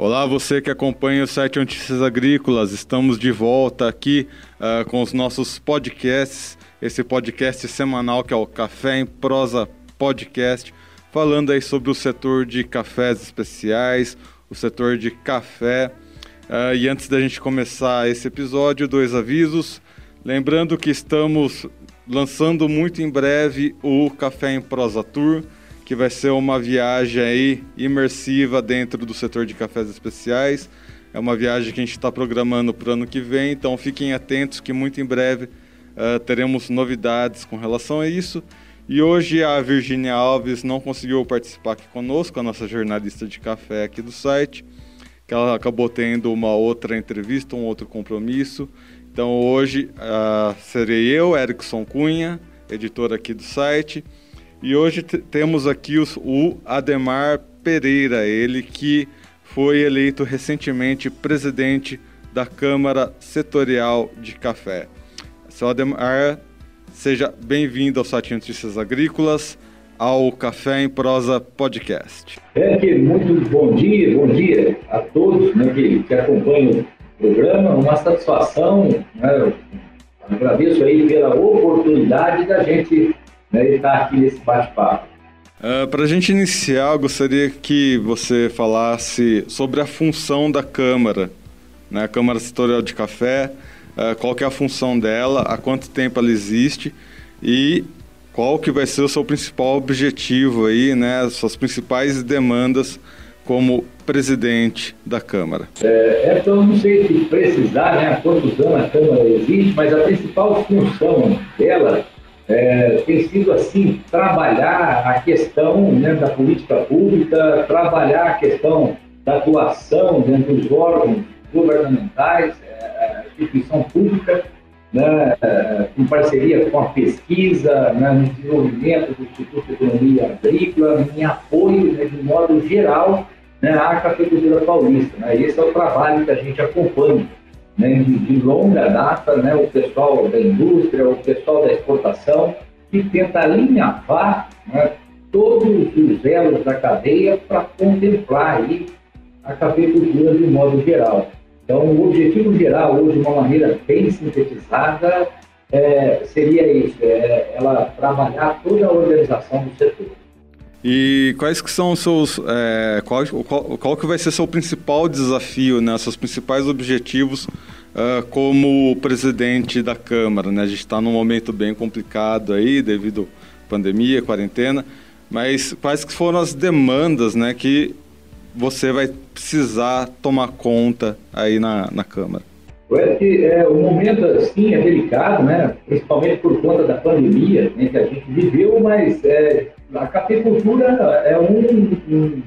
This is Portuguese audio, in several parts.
Olá, você que acompanha o site Notícias Agrícolas. Estamos de volta aqui uh, com os nossos podcasts. Esse podcast semanal que é o Café em Prosa Podcast, falando aí sobre o setor de cafés especiais, o setor de café. Uh, e antes da gente começar esse episódio, dois avisos. Lembrando que estamos lançando muito em breve o Café em Prosa Tour que vai ser uma viagem aí imersiva dentro do setor de cafés especiais. É uma viagem que a gente está programando para o ano que vem, então fiquem atentos que muito em breve uh, teremos novidades com relação a isso. E hoje a Virginia Alves não conseguiu participar aqui conosco, a nossa jornalista de café aqui do site, que ela acabou tendo uma outra entrevista, um outro compromisso. Então hoje uh, serei eu, Erickson Cunha, editor aqui do site, e hoje temos aqui os, o Ademar Pereira, ele que foi eleito recentemente presidente da Câmara Setorial de Café. Seu Ademar, seja bem-vindo ao site Notícias Agrícolas, ao Café em Prosa Podcast. É que muito bom dia, bom dia a todos né, que, que acompanham o programa. Uma satisfação, né, agradeço aí pela oportunidade da gente né, ele está aqui nesse bate-papo. Uh, é, Para a gente iniciar, eu gostaria que você falasse sobre a função da Câmara, né, a Câmara Setorial de Café, uh, qual que é a função dela, há quanto tempo ela existe e qual que vai ser o seu principal objetivo aí, né, as suas principais demandas como presidente da Câmara? É, então, não sei se precisar, né, há quantos anos a Câmara existe, mas a principal função dela é, tem sido assim trabalhar a questão né, da política pública, trabalhar a questão da atuação dentro dos órgãos governamentais, é, instituição pública, né, em parceria com a pesquisa, né, no desenvolvimento do Instituto de Economia Agrícola, em apoio, né, de modo geral, né, à cafeicultura paulista. Né, esse é o trabalho que a gente acompanha né, de, longa data, né, o pessoal da indústria, o pessoal da exportação, que tenta alinhavar né, todos os elos da cadeia para contemplar aí a cafeicultura de modo geral. Então, o objetivo geral, hoje, de uma maneira bem sintetizada, é, seria isso, é, ela trabalhar toda a organização do setor. E quais que são os seus, é, qual, qual, qual, que vai ser seu principal desafio, né, seus principais objetivos uh, como presidente da Câmara, né? A gente está num momento bem complicado aí devido à pandemia, quarentena, mas quais que foram as demandas, né, que você vai precisar tomar conta aí na, na Câmara? É que é, o momento assim é delicado, né? principalmente por conta da pandemia né, que a gente viveu, mas é, a cafeicultura é um, um,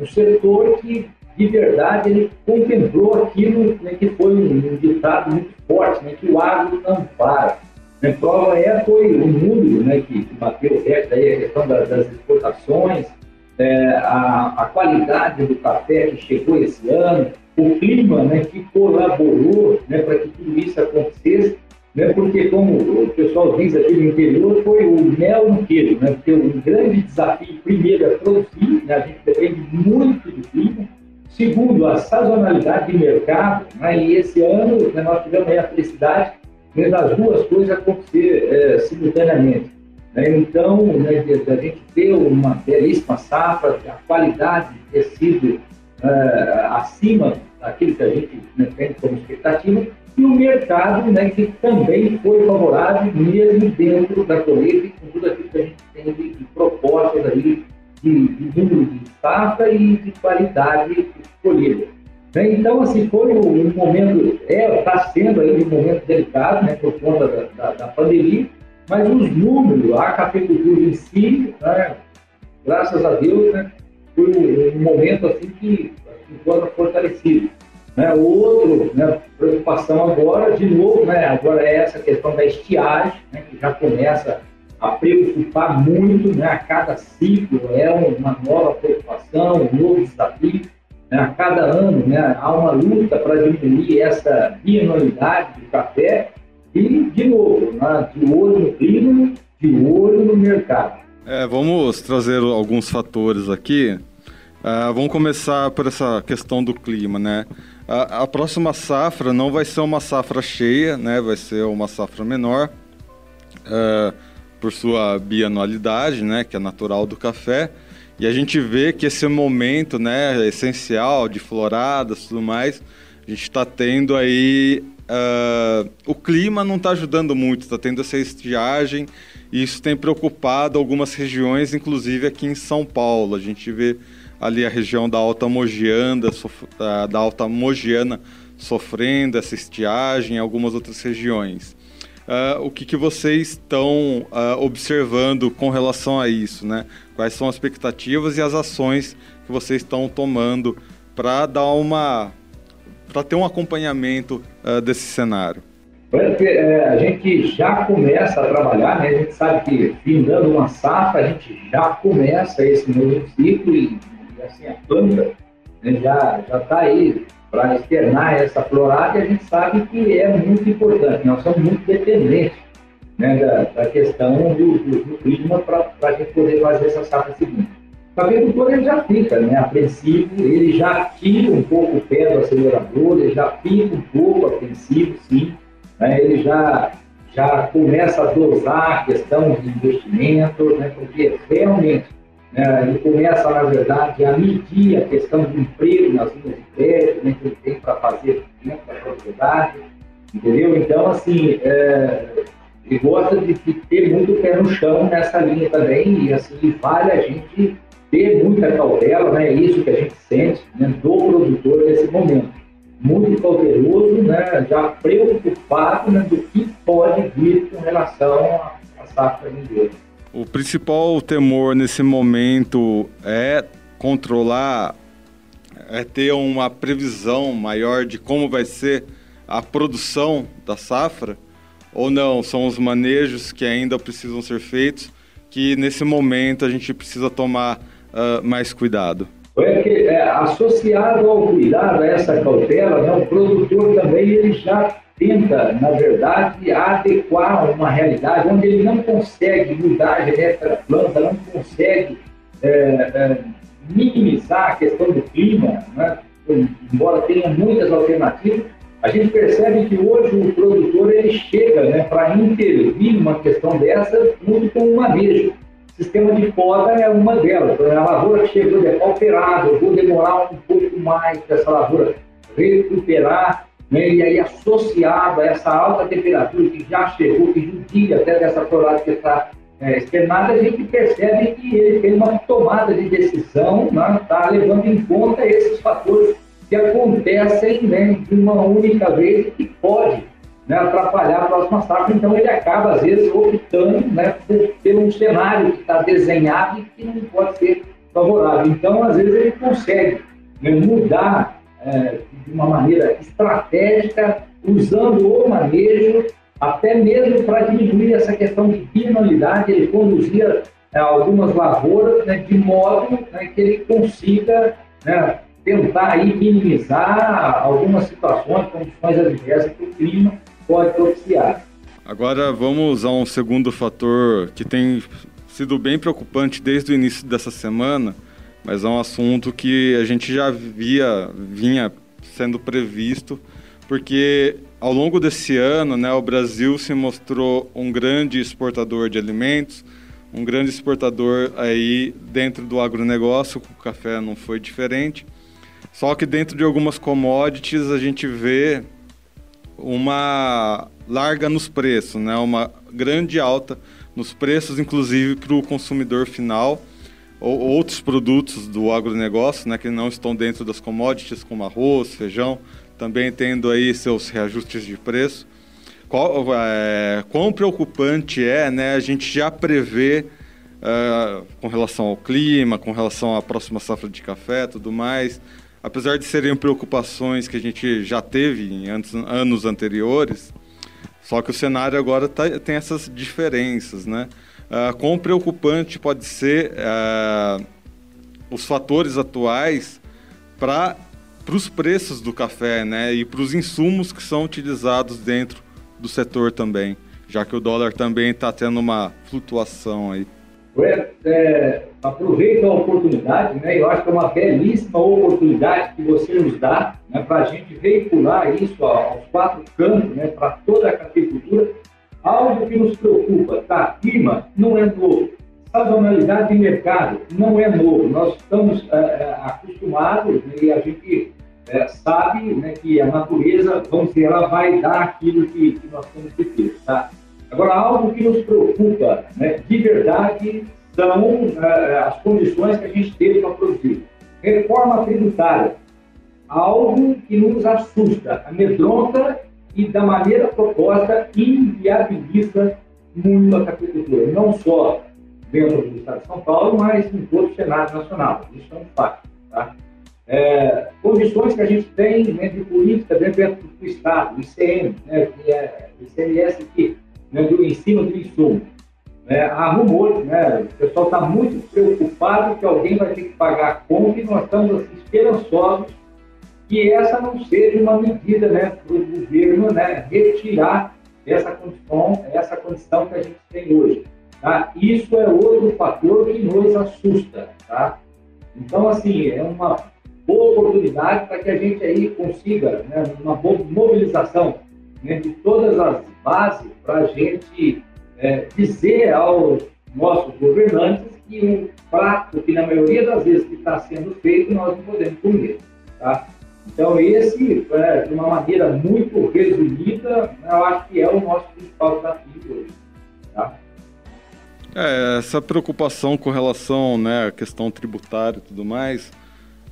um, setor que, de verdade, ele contemplou aquilo né, que foi um, ditado muito forte, né, que o agro não para. Né, prova é, foi o número né, que, que bateu o recorde, aí, a questão das, das exportações, é, a, a qualidade do café que chegou esse ano, o clima né, que colaborou né, para que tudo isso acontecesse né, porque, como o pessoal diz aqui no interior, foi o mel no queijo, né, porque o grande desafio, primeiro, é produzir, né, a gente depende muito do clima, segundo, a sazonalidade de mercado, né, e esse ano né, nós tivemos a felicidade né, das duas coisas acontecer é, simultaneamente. Né, então, né, a gente ter uma belíssima safra, a qualidade ter sido é, acima daquilo que a gente né, tem como expectativa, e o mercado, né, que também foi favorável, mesmo dentro da colheita, com tudo aquilo que a gente tem de, de propostas aí, de, número de safra e de qualidade escolhida. Né? Então, assim, foi um, momento, é, está sendo aí um momento delicado, né, por conta da, da, da pandemia, mas os números, a cafeicultura em si, né, graças a Deus, né, foi um, momento assim que ficou fortalecido. Né? Outro, né, preocupação agora, de novo, né, agora é essa questão da estiagem, né, que já começa a preocupar muito, né, a cada ciclo é uma nova preocupação, um novo desafio. Né, a cada ano né, há uma luta para diminuir essa bianualidade do café e, de novo, né, de olho no clima, de olho no mercado. É, vamos trazer alguns fatores aqui Uh, vamos começar por essa questão do clima, né? A, a, próxima safra não vai ser uma safra cheia, né? Vai ser uma safra menor, uh, por sua bianualidade, né? Que é natural do café. E a gente vê que esse momento, né? Essencial de floradas tudo mais, a gente está tendo aí... Uh, o clima não está ajudando muito, está tendo essa estiagem e isso tem preocupado algumas regiões, inclusive aqui em São Paulo. A gente vê ali a região da Alta Mogiana, da Alta Mogiana sofrendo essa estiagem, algumas outras regiões. Uh, o que, que vocês estão uh, observando com relação a isso, né? Quais são as expectativas e as ações que vocês estão tomando para dar uma, para ter um acompanhamento uh, desse cenário? É, a gente já começa a trabalhar, né? A gente sabe que findando uma safra, a gente já começa esse novo ciclo e assim, a planta né, já está aí para externar essa florada e a gente sabe que é muito importante. Nós somos muito dependentes né, da, da, questão do, do, do clima para a gente poder fazer essa safra seguinte. O agricultor ele já fica né, apreensivo, ele já tira um pouco o pé do acelerador, ele já fica um pouco apreensivo, sim. Né, ele já, já começa a dosar a questão de investimento, né, porque realmente é, ele começa, na verdade, a medir a questão do emprego nas linhas de crédito, né, que ele tem para fazer dentro da propriedade, entendeu? Então, assim, é, ele gosta de, de, ter muito pé no chão nessa linha também, e assim, vale a gente ter muita cautela, né? É isso que a gente sente né, do produtor nesse momento. Muito cauteloso, né, já preocupado né, do que pode vir com relação à safra vindoura. O principal temor nesse momento é controlar, é ter uma previsão maior de como vai ser a produção da safra, ou não? São os manejos que ainda precisam ser feitos, que nesse momento a gente precisa tomar uh, mais cuidado. É que, é, associado ao cuidado, a essa cautela, né, o produtor também ele já tenta, na verdade, adequar uma realidade onde ele não consegue mudar a genética da planta, não consegue é, é, minimizar a questão do clima, né? embora tenha muitas alternativas, a gente percebe que hoje o produtor ele chega né, para intervir numa questão dessa muito com o manejo. O sistema de poda é uma delas. A lavoura que chegou depauperada, eu vou demorar um pouco mais para essa lavoura recuperar né? e aí associado a essa alta temperatura que já chegou, que judia até dessa florada que está é, externada, a gente percebe que ele tem uma tomada de decisão, está né? Tá levando em conta esses fatores que acontecem né, de uma única vez e que pode né, atrapalhar a próxima safra. Então ele acaba, às vezes, optando né, por um cenário que está desenhado e que não pode ser favorável. Então, às vezes, ele consegue né, mudar é, de uma maneira estratégica, usando o manejo, até mesmo para diminuir essa questão de bianualidade, ele conduzia é, algumas lavouras né, de modo né, que ele consiga né, tentar aí minimizar algumas situações, condições adversas que o clima pode propiciar. Agora vamos a um segundo fator que tem sido bem preocupante desde o início dessa semana, mas é um assunto que a gente já via, vinha sendo previsto, porque ao longo desse ano, né, o Brasil se mostrou um grande exportador de alimentos, um grande exportador aí dentro do agronegócio, o café não foi diferente. Só que dentro de algumas commodities a gente vê uma larga nos preços, né? uma grande alta nos preços, inclusive para o consumidor final ou outros produtos do agronegócio, né, que não estão dentro das commodities, como arroz, feijão, também tendo aí seus reajustes de preço. Qual, é, quão preocupante é né, a gente já prever uh, com relação ao clima, com relação à próxima safra de café tudo mais, apesar de serem preocupações que a gente já teve em anos, anos anteriores, só que o cenário agora tá, tem essas diferenças, né? Uh, quão preocupante pode ser uh, os fatores atuais para os preços do café né, e para os insumos que são utilizados dentro do setor também, já que o dólar também está tendo uma flutuação aí. É, é, aproveito a oportunidade, né? Eu acho que é uma belíssima oportunidade que você nos dá, né, para a gente veicular isso aos quatro cantos, né, para toda a cafeicultura. Algo que nos preocupa, tá? Clima não é novo. Sazonalidade de mercado não é novo. Nós estamos é, é acostumados né, e a gente é, sabe né, que a natureza, vamos dizer, ela vai dar aquilo que, que nós temos que ter, tá? Agora, algo que nos preocupa né, de verdade são uh, as condições que a gente teve para produzir. Reforma tributária, algo que nos assusta, amedronta e, da maneira proposta, inviabiliza muito a cafeicultura, não só dentro do Estado de São Paulo, mas em todo o Senado Nacional. Isso é um fato. Tá? É, condições que a gente tem né, de política dentro do Estado, ICM, né, que é ICMS aqui, né, do ensino do insumo. Né, há rumores, né, o pessoal está muito preocupado que alguém vai ter que pagar a conta e nós estamos assim, esperançosos que essa não seja uma medida né, para o governo né, retirar essa condição, essa condição que a gente tem hoje. Tá? Isso é outro fator que nos assusta. Tá? Então, assim, é uma boa oportunidade para que a gente aí consiga né, uma boa mobilização né, de todas as bases para a gente é, dizer aos nossos governantes que o prato que na maioria das vezes está sendo feito nós não podemos comer. Tá? Então esse, é, de uma maneira muito resumida, eu acho que é o nosso principal desafio hoje. Tá? É, essa preocupação com relação né, à questão tributária e tudo mais,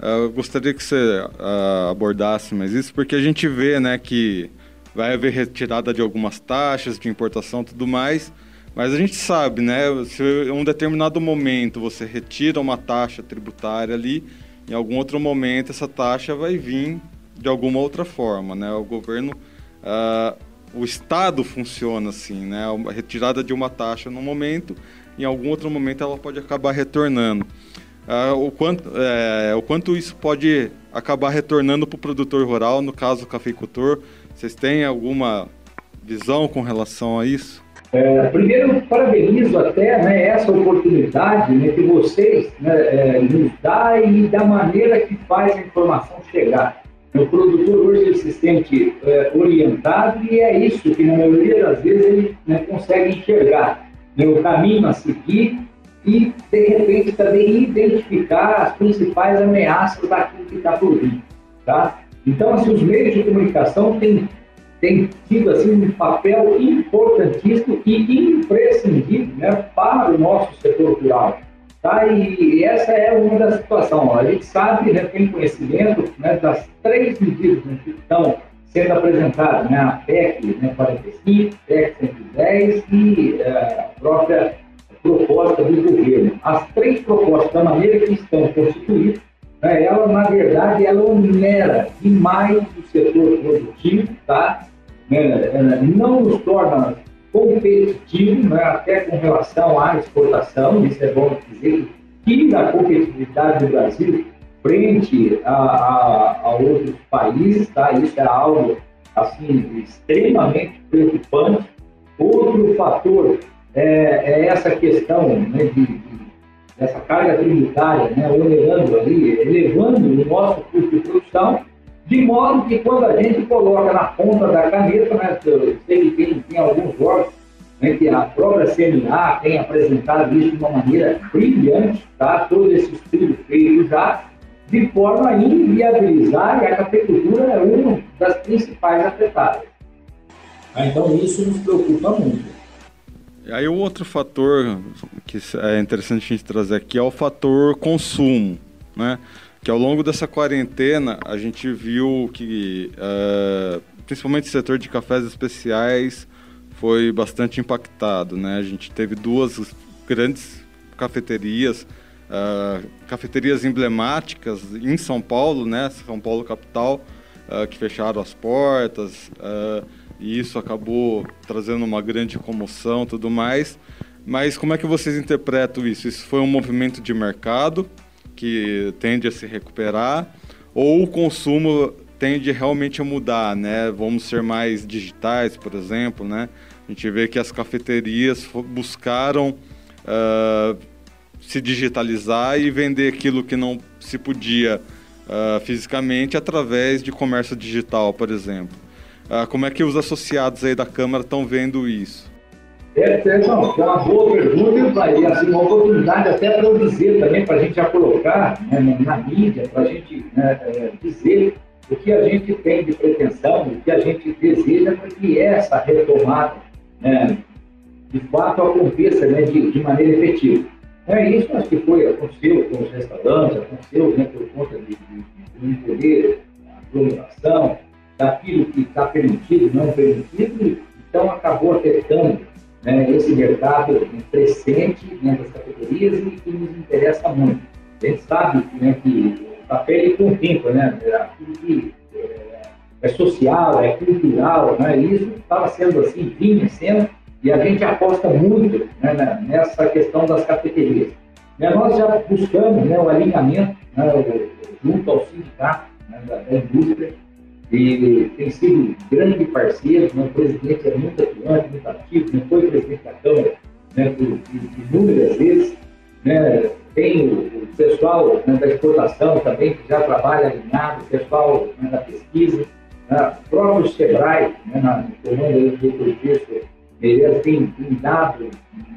eu gostaria que você uh, abordasse mais isso, porque a gente vê né, que vai haver retirada de algumas taxas de importação e tudo mais, mas a gente sabe, né, se em um determinado momento você retira uma taxa tributária ali, em algum outro momento essa taxa vai vir de alguma outra forma, né? O governo, uh, o Estado funciona assim, né? A retirada de uma taxa num momento, em algum outro momento ela pode acabar retornando. Uh, o, quanto, é, o quanto isso pode acabar retornando para o produtor rural, no caso o cafeicultor, vocês têm alguma visão com relação a isso? É, primeiro, parabenizo até né, essa oportunidade né, que vocês né, é, nos dão e da maneira que faz a informação chegar. O produtor hoje se sente é, orientado e é isso que, na maioria das vezes, ele né, consegue enxergar né, o caminho a seguir e, de repente, também identificar as principais ameaças daquilo que está por vir. Tá? Então, assim, os meios de comunicação têm, têm tido assim, um papel importantíssimo e imprescindível né, para o nosso setor rural. Tá? E essa é uma das situações. A gente sabe, né, tem conhecimento né, das três medidas né, que estão sendo apresentadas, né, a PEC né, 45, PEC 110 e uh, a própria proposta do governo. As três propostas, da maneira que estão constituídas, né, ela, na verdade, ela onera demais o setor produtivo, tá? Né, não nos torna competitivo, né, até com relação à exportação, isso é bom dizer, tira a competitividade do Brasil frente a, a, a, outros países, tá? Isso é algo assim extremamente preocupante. Outro fator é, é essa questão né, de, de, dessa carga tributária, né, onerando ali, elevando o nosso custo de produção, de modo que quando a gente coloca na ponta da caneta, né, eu tem, tem alguns órgãos, né, que a própria CNA tem apresentado isso de uma maneira brilhante, tá? todo esse estudo feito já, de forma a inviabilizar, e a cafeicultura é uma das principais afetadas. Então isso nos preocupa muito. Aí o outro fator que é interessante a gente trazer aqui é o fator consumo, né? Que ao longo dessa quarentena a gente viu que, uh, principalmente o setor de cafés especiais, foi bastante impactado, né? A gente teve duas grandes cafeterias, uh, cafeterias emblemáticas em São Paulo, né? São Paulo capital, uh, que fecharam as portas. E isso acabou trazendo uma grande comoção tudo mais. Mas como é que vocês interpretam isso? Isso foi um movimento de mercado que tende a se recuperar ou o consumo tende realmente a mudar, né? Vamos ser mais digitais, por exemplo, né? A gente vê que as cafeterias buscaram uh, se digitalizar e vender aquilo que não se podia uh, fisicamente através de comércio digital, por exemplo. Uh, como é que os associados aí da Câmara estão vendo isso? É, é, não, é uma boa pergunta e assim, uma oportunidade até para eu dizer também, para a gente já colocar né, na mídia, para a gente né, é, dizer o que a gente tem de pretensão, o que a gente deseja para que essa retomada né, de fato aconteça né, de, de maneira efetiva. É isso acho que foi, aconteceu com os restaurantes, aconteceu né, por conta de, não poder aglomeração, daquilo que está permitido, não permitido, então acabou afetando né, esse mercado crescente né, das categorias e que nos interessa muito. A gente sabe né, que o café ele contempla né, aquilo que é, é social, é cultural, né, e isso estava sendo assim, vinha sendo, e a gente aposta muito né, nessa questão das cafeterias. Né, nós já buscamos né, o alinhamento né, junto ao sindicato né, da, indústria, e tem sido grande parceiro, né, o presidente é muito atuante, muito ativo, né, foi presidente da Câmara né, por, inúmeras vezes. Né, tem o, pessoal né, da exportação também, que já trabalha alinhado, o pessoal né, da pesquisa, né, o próprio SEBRAE, né, na, comando do Dr ele tem, tem dado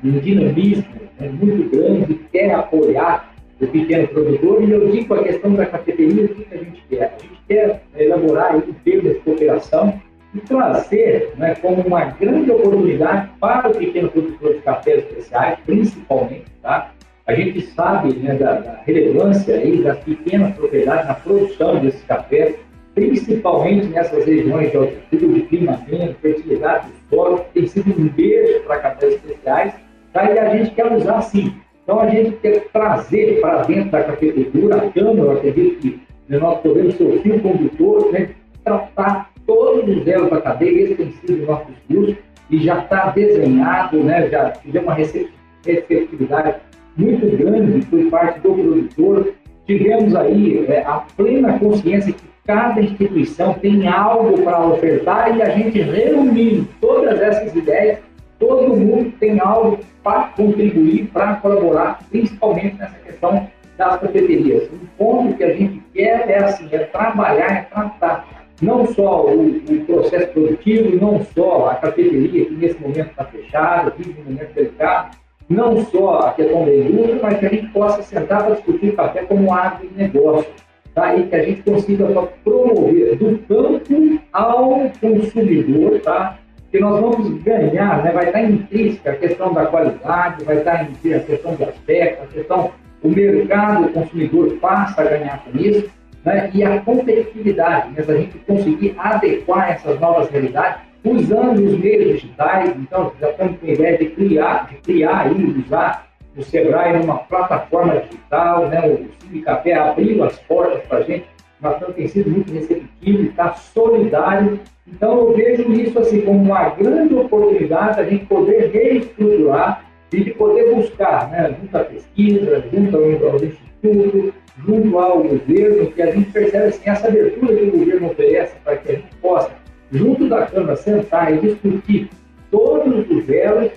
um dinamismo né, muito grande, quer apoiar o pequeno produtor, e eu digo a questão da cafeteria, o que a gente quer? A gente quer elaborar um termo de cooperação e trazer né, como uma grande oportunidade para o pequeno produtor de cafés especiais, principalmente, tá? A gente sabe né, da, da, relevância aí das pequenas propriedades na produção desses cafés, principalmente nessas regiões de altitude, de clima ameno, fertilidade do solo, tem sido um beijo para cafés especiais, tá? e a gente quer usar sim. Então a gente quer trazer para dentro da cafeicultura, a Câmara, acredito que né, nós podemos ser o fio condutor, né, tratar todos os elos da cadeia, esse tem sido o nosso discurso, e já está desenhado, né, já tivemos uma receptividade muito grande por parte do produtor, tivemos aí é, a plena consciência que cada instituição tem algo para ofertar e a gente reunindo todas essas ideias, todo mundo tem algo para contribuir, para colaborar, principalmente nessa questão das cafeterias. O ponto que a gente quer é assim, é trabalhar, é tratar não só o, o processo produtivo, não só a cafeteria, que nesse momento está fechada, vive um momento delicado, não só a questão da indústria, mas que a gente possa sentar para discutir o café como agronegócio tá? e que a gente consiga promover do campo ao consumidor, tá? Que nós vamos ganhar, né? vai estar intrínseca a questão da qualidade, vai estar intrínseca a questão de aspecto, a questão, o mercado, o consumidor passa a ganhar com isso, né? e a competitividade, né? a gente conseguir adequar essas novas realidades usando os meios digitais, então já estamos com a ideia de criar, de criar e usar o Sebrae numa plataforma digital, né? o Cine Café abriu as portas para a gente, mas tem sido muito receptivo, está solidário. Então eu vejo isso assim como uma grande oportunidade a gente poder reestruturar e de poder buscar, né, junto à pesquisa, junto ao, ao instituto, junto ao governo, que a gente percebe assim, essa abertura que o governo oferece para que a gente possa, junto da Câmara, sentar e discutir todos os elos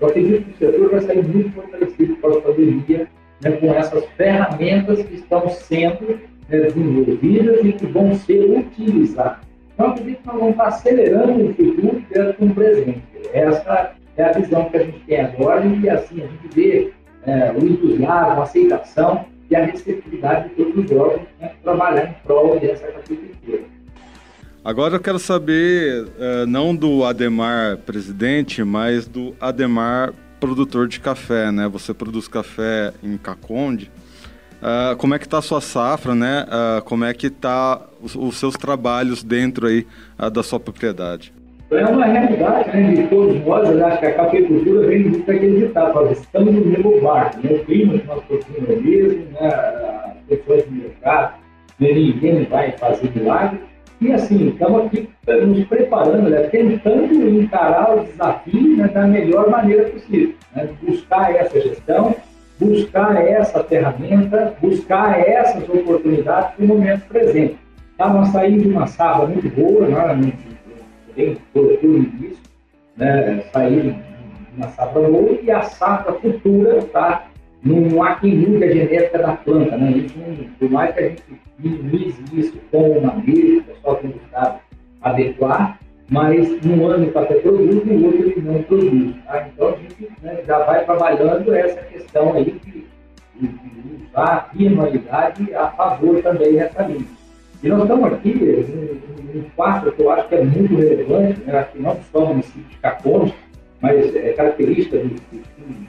eu acredito que o setor vai sair muito fortalecido pós-pandemia, né, com essas ferramentas que estão sendo né, desenvolvidas e que vão ser utilizadas. Então, acredito que nós vamos estar acelerando o futuro dentro do presente. Essa é a visão que a gente tem agora e, assim, a gente vê é, o entusiasmo, a aceitação e a receptividade de todos os órgãos né, trabalhar em prol dessa categoria. Agora eu quero saber, uh, não do Ademar presidente, mas do Ademar produtor de café, né? Você produz café em Caconde. Uh, como é que está a sua safra, né? Uh, como é que tá os, os, seus trabalhos dentro aí da sua propriedade? É uma realidade né, de todos nós, eu acho que a cafeicultura vem muito daquele ditado, estamos no mesmo barco, né? o clima que nós produzimos é mesmo, né? as pessoas do mercado, né? ninguém vai fazer milagre, e assim, estamos aqui nos preparando, né, tentando encarar o desafio né, da melhor maneira possível. Né, buscar essa gestão, buscar essa ferramenta, buscar essas oportunidades no momento presente. Nós saímos de uma safra muito boa, né, bem colocou no início, né, de uma safra boa e a safra futura está não há quem mude a genética da planta, né? Isso, por mais que a gente minimize isso com o manejo, o pessoal tem buscado adequar, mas num ano o café produz, no outro ele não produz. Tá? Então a gente né, já vai trabalhando essa questão aí de, de, de usar a bianualidade a favor também nessa linha. E nós estamos aqui um fato que eu acho que é muito relevante, né? que não só no município de mas é característica de, de,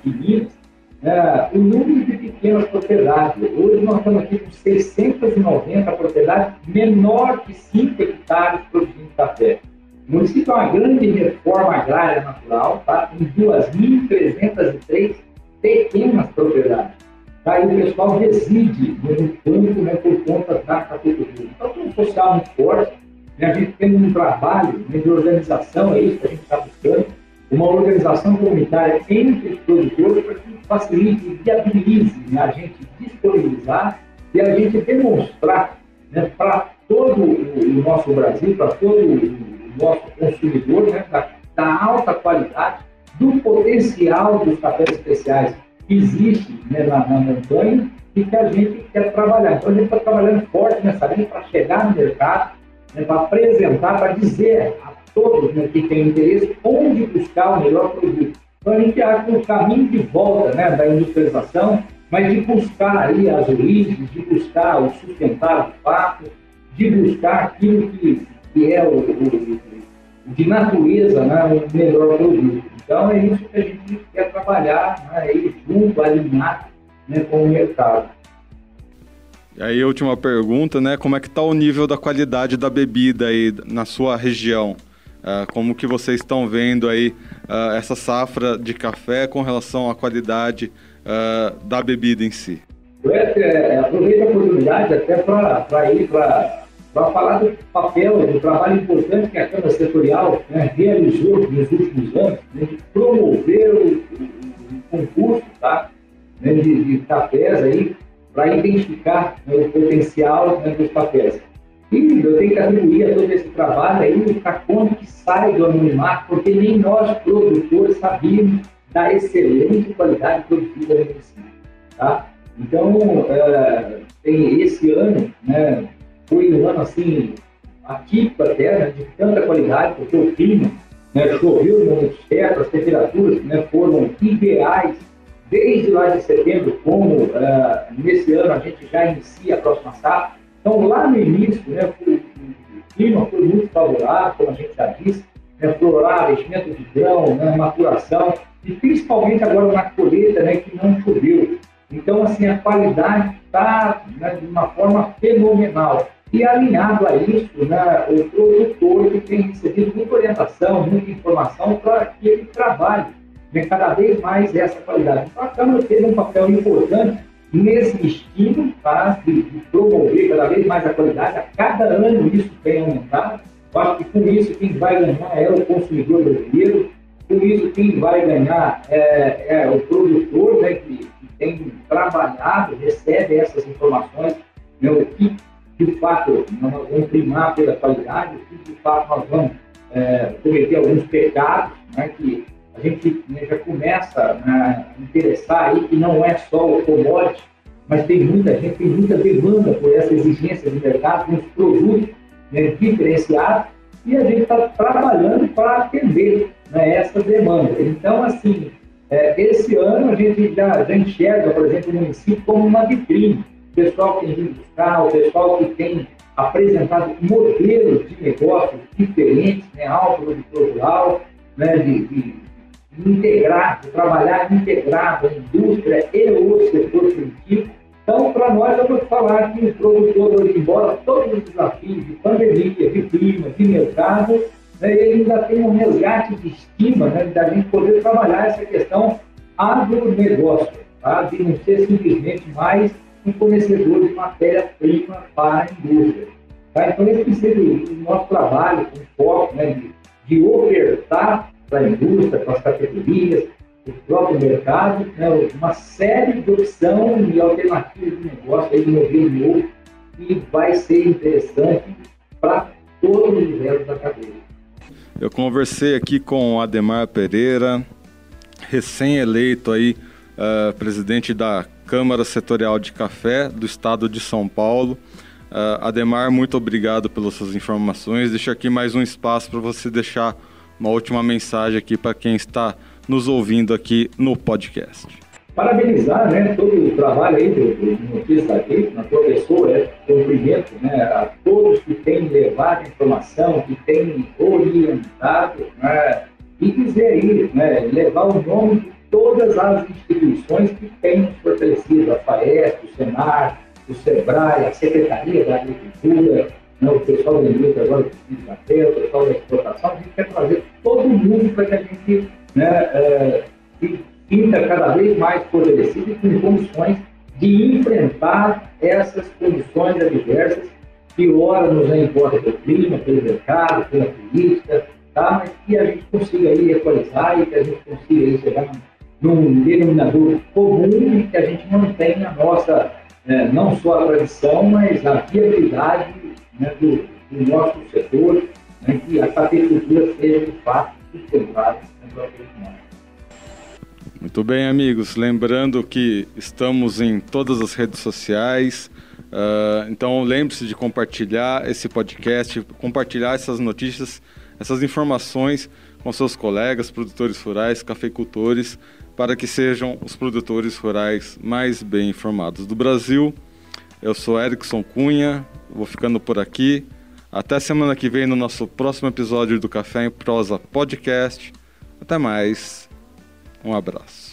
de Minas, é, o número de pequenas propriedades. Hoje nós estamos aqui com 690 propriedades menor que 5 hectares produzindo café. Município é uma grande reforma agrária natural, tá? em 2.303 pequenas propriedades. Tá? o pessoal reside no campo né, por conta da cafeicultura. Então, tem um social muito forte, né? a gente tem um trabalho né, de organização, é isso que a gente está buscando, uma organização comunitária entre os produtores para que facilite e viabilize né, a gente disponibilizar e a gente demonstrar né, para todo o nosso Brasil, para todo o nosso consumidor, né, da, da, alta qualidade, do potencial dos cafés especiais que existe né, na, na, montanha e que a gente quer trabalhar. Então a gente está trabalhando forte nessa linha para chegar no mercado, né, para apresentar, para dizer a todos né, que têm interesse onde buscar o melhor produto. Então a gente acha um caminho de volta né, da industrialização, mas de buscar aí as origens, de buscar o sustentável fato, de buscar aquilo que, que é o, o, de natureza, né, o melhor produto. Então é isso que a gente quer trabalhar né, aí, junto, alinhar né, com o mercado. E aí, última pergunta, né? Como é que está o nível da qualidade da bebida aí na sua região? Uh, como que vocês estão vendo aí uh, essa safra de café com relação à qualidade uh, da bebida em si? É, é, aproveito a oportunidade até para ir para falar do papel, do trabalho importante que a Câmara Setorial né, realizou nos últimos anos, né, de promover o, o, concurso tá, né, de, de cafés aí para identificar né, o potencial né, dos cafés. E eu tenho que atribuir a todo esse trabalho aí o Cacone que sai do anonimato, porque nem nós, produtores, sabíamos da excelente qualidade produzida no município. Tá? Então, é, tem esse ano, né, foi um ano assim, atípico até, né, de tanta qualidade, porque o clima né, choveu muito certo, as temperaturas né, foram ideais desde lá de setembro, como uh, nesse ano a gente já inicia a próxima safra, então, lá no início, né, o, clima foi muito favorável, como a gente já disse, né, florar, enchimento de grão, né, maturação, e principalmente agora na colheita, né, que não choveu. Então, assim, a qualidade está né, de uma forma fenomenal. E alinhado a isso, né, o produtor que tem recebido muita orientação, muita informação para que ele trabalhe né, cada vez mais essa qualidade. Então, a Câmara teve um papel importante nesse estímulo tá, de, de, promover cada vez mais a qualidade. A cada ano isso tem aumentado. Eu acho que com isso quem vai ganhar é o consumidor brasileiro, com isso quem vai ganhar é, é o produtor né, que, que, tem trabalhado, recebe essas informações, né, o que de fato nós vamos primar pela qualidade, que de fato nós vamos é, cometer alguns pecados né, que a gente né, já começa a interessar aí que não é só o commodity, mas tem muita gente, tem muita demanda por essa exigência de mercado, com os produtos né, diferenciados, e a gente está trabalhando para atender né, essa demanda. Então, assim, é, esse ano a gente já, já enxerga, por exemplo, o município como uma vitrine. Pessoal que tem vindo buscar, o pessoal que tem apresentado modelos de negócios diferentes, né, autoprodutor rural, né, de, de integrado, trabalhar integrado, a indústria e o setor produtivo. Então, para nós, eu vou falar que o produtor, embora todos os desafios de pandemia, de clima, de mercado, né, ele ainda tem um resgate de estima né, da gente poder trabalhar essa questão agronegócio, tá? de não ser simplesmente mais um fornecedor de matéria-prima para a indústria. Tá? Então, esse sido o nosso trabalho, com foco né, de, de ofertar para a indústria, para as categorias, o próprio mercado, né, uma série de opções e alternativas de negócio, aí, de modelo novo, que vai ser interessante para todos os níveis da cadeia. Eu conversei aqui com Ademar Pereira, recém-eleito aí uh, presidente da Câmara Setorial de Café do Estado de São Paulo. Uh, Ademar, muito obrigado pelas suas informações. Deixo aqui mais um espaço para você deixar uma última mensagem aqui para quem está nos ouvindo aqui no podcast. Parabenizar né, todo o trabalho aí do, do Notícias da na tua pessoa, né, cumprimento né, a todos que têm levado informação, que têm orientado, né, e dizer aí, né, levar o nome todas as instituições que têm fortalecido, a FAESP, o Senar, o SEBRAE, a Secretaria da Agricultura, né, o pessoal da indústria agora do café, o pessoal da exportação, a gente quer trazer todo mundo para que a gente né, é, cada vez mais fortalecido e com condições de enfrentar essas condições adversas que ora nos importa pelo clima, pelo mercado, pela política, tá? mas que a gente consiga aí equalizar e que a gente consiga aí chegar denominador comum e que a gente mantenha a nossa, é, não só a tradição, mas a viabilidade né, do, do, nosso setor, né, que a cafeicultura seja de fato sustentável dentro da muito bem, amigos. Lembrando que estamos em todas as redes sociais. Uh, então lembre-se de compartilhar esse podcast, compartilhar essas notícias, essas informações com seus colegas, produtores rurais, cafeicultores, para que sejam os produtores rurais mais bem informados do Brasil. Eu sou Erickson Cunha, vou ficando por aqui. Até semana que vem no nosso próximo episódio do Café em Prosa Podcast. Até mais. Um abraço.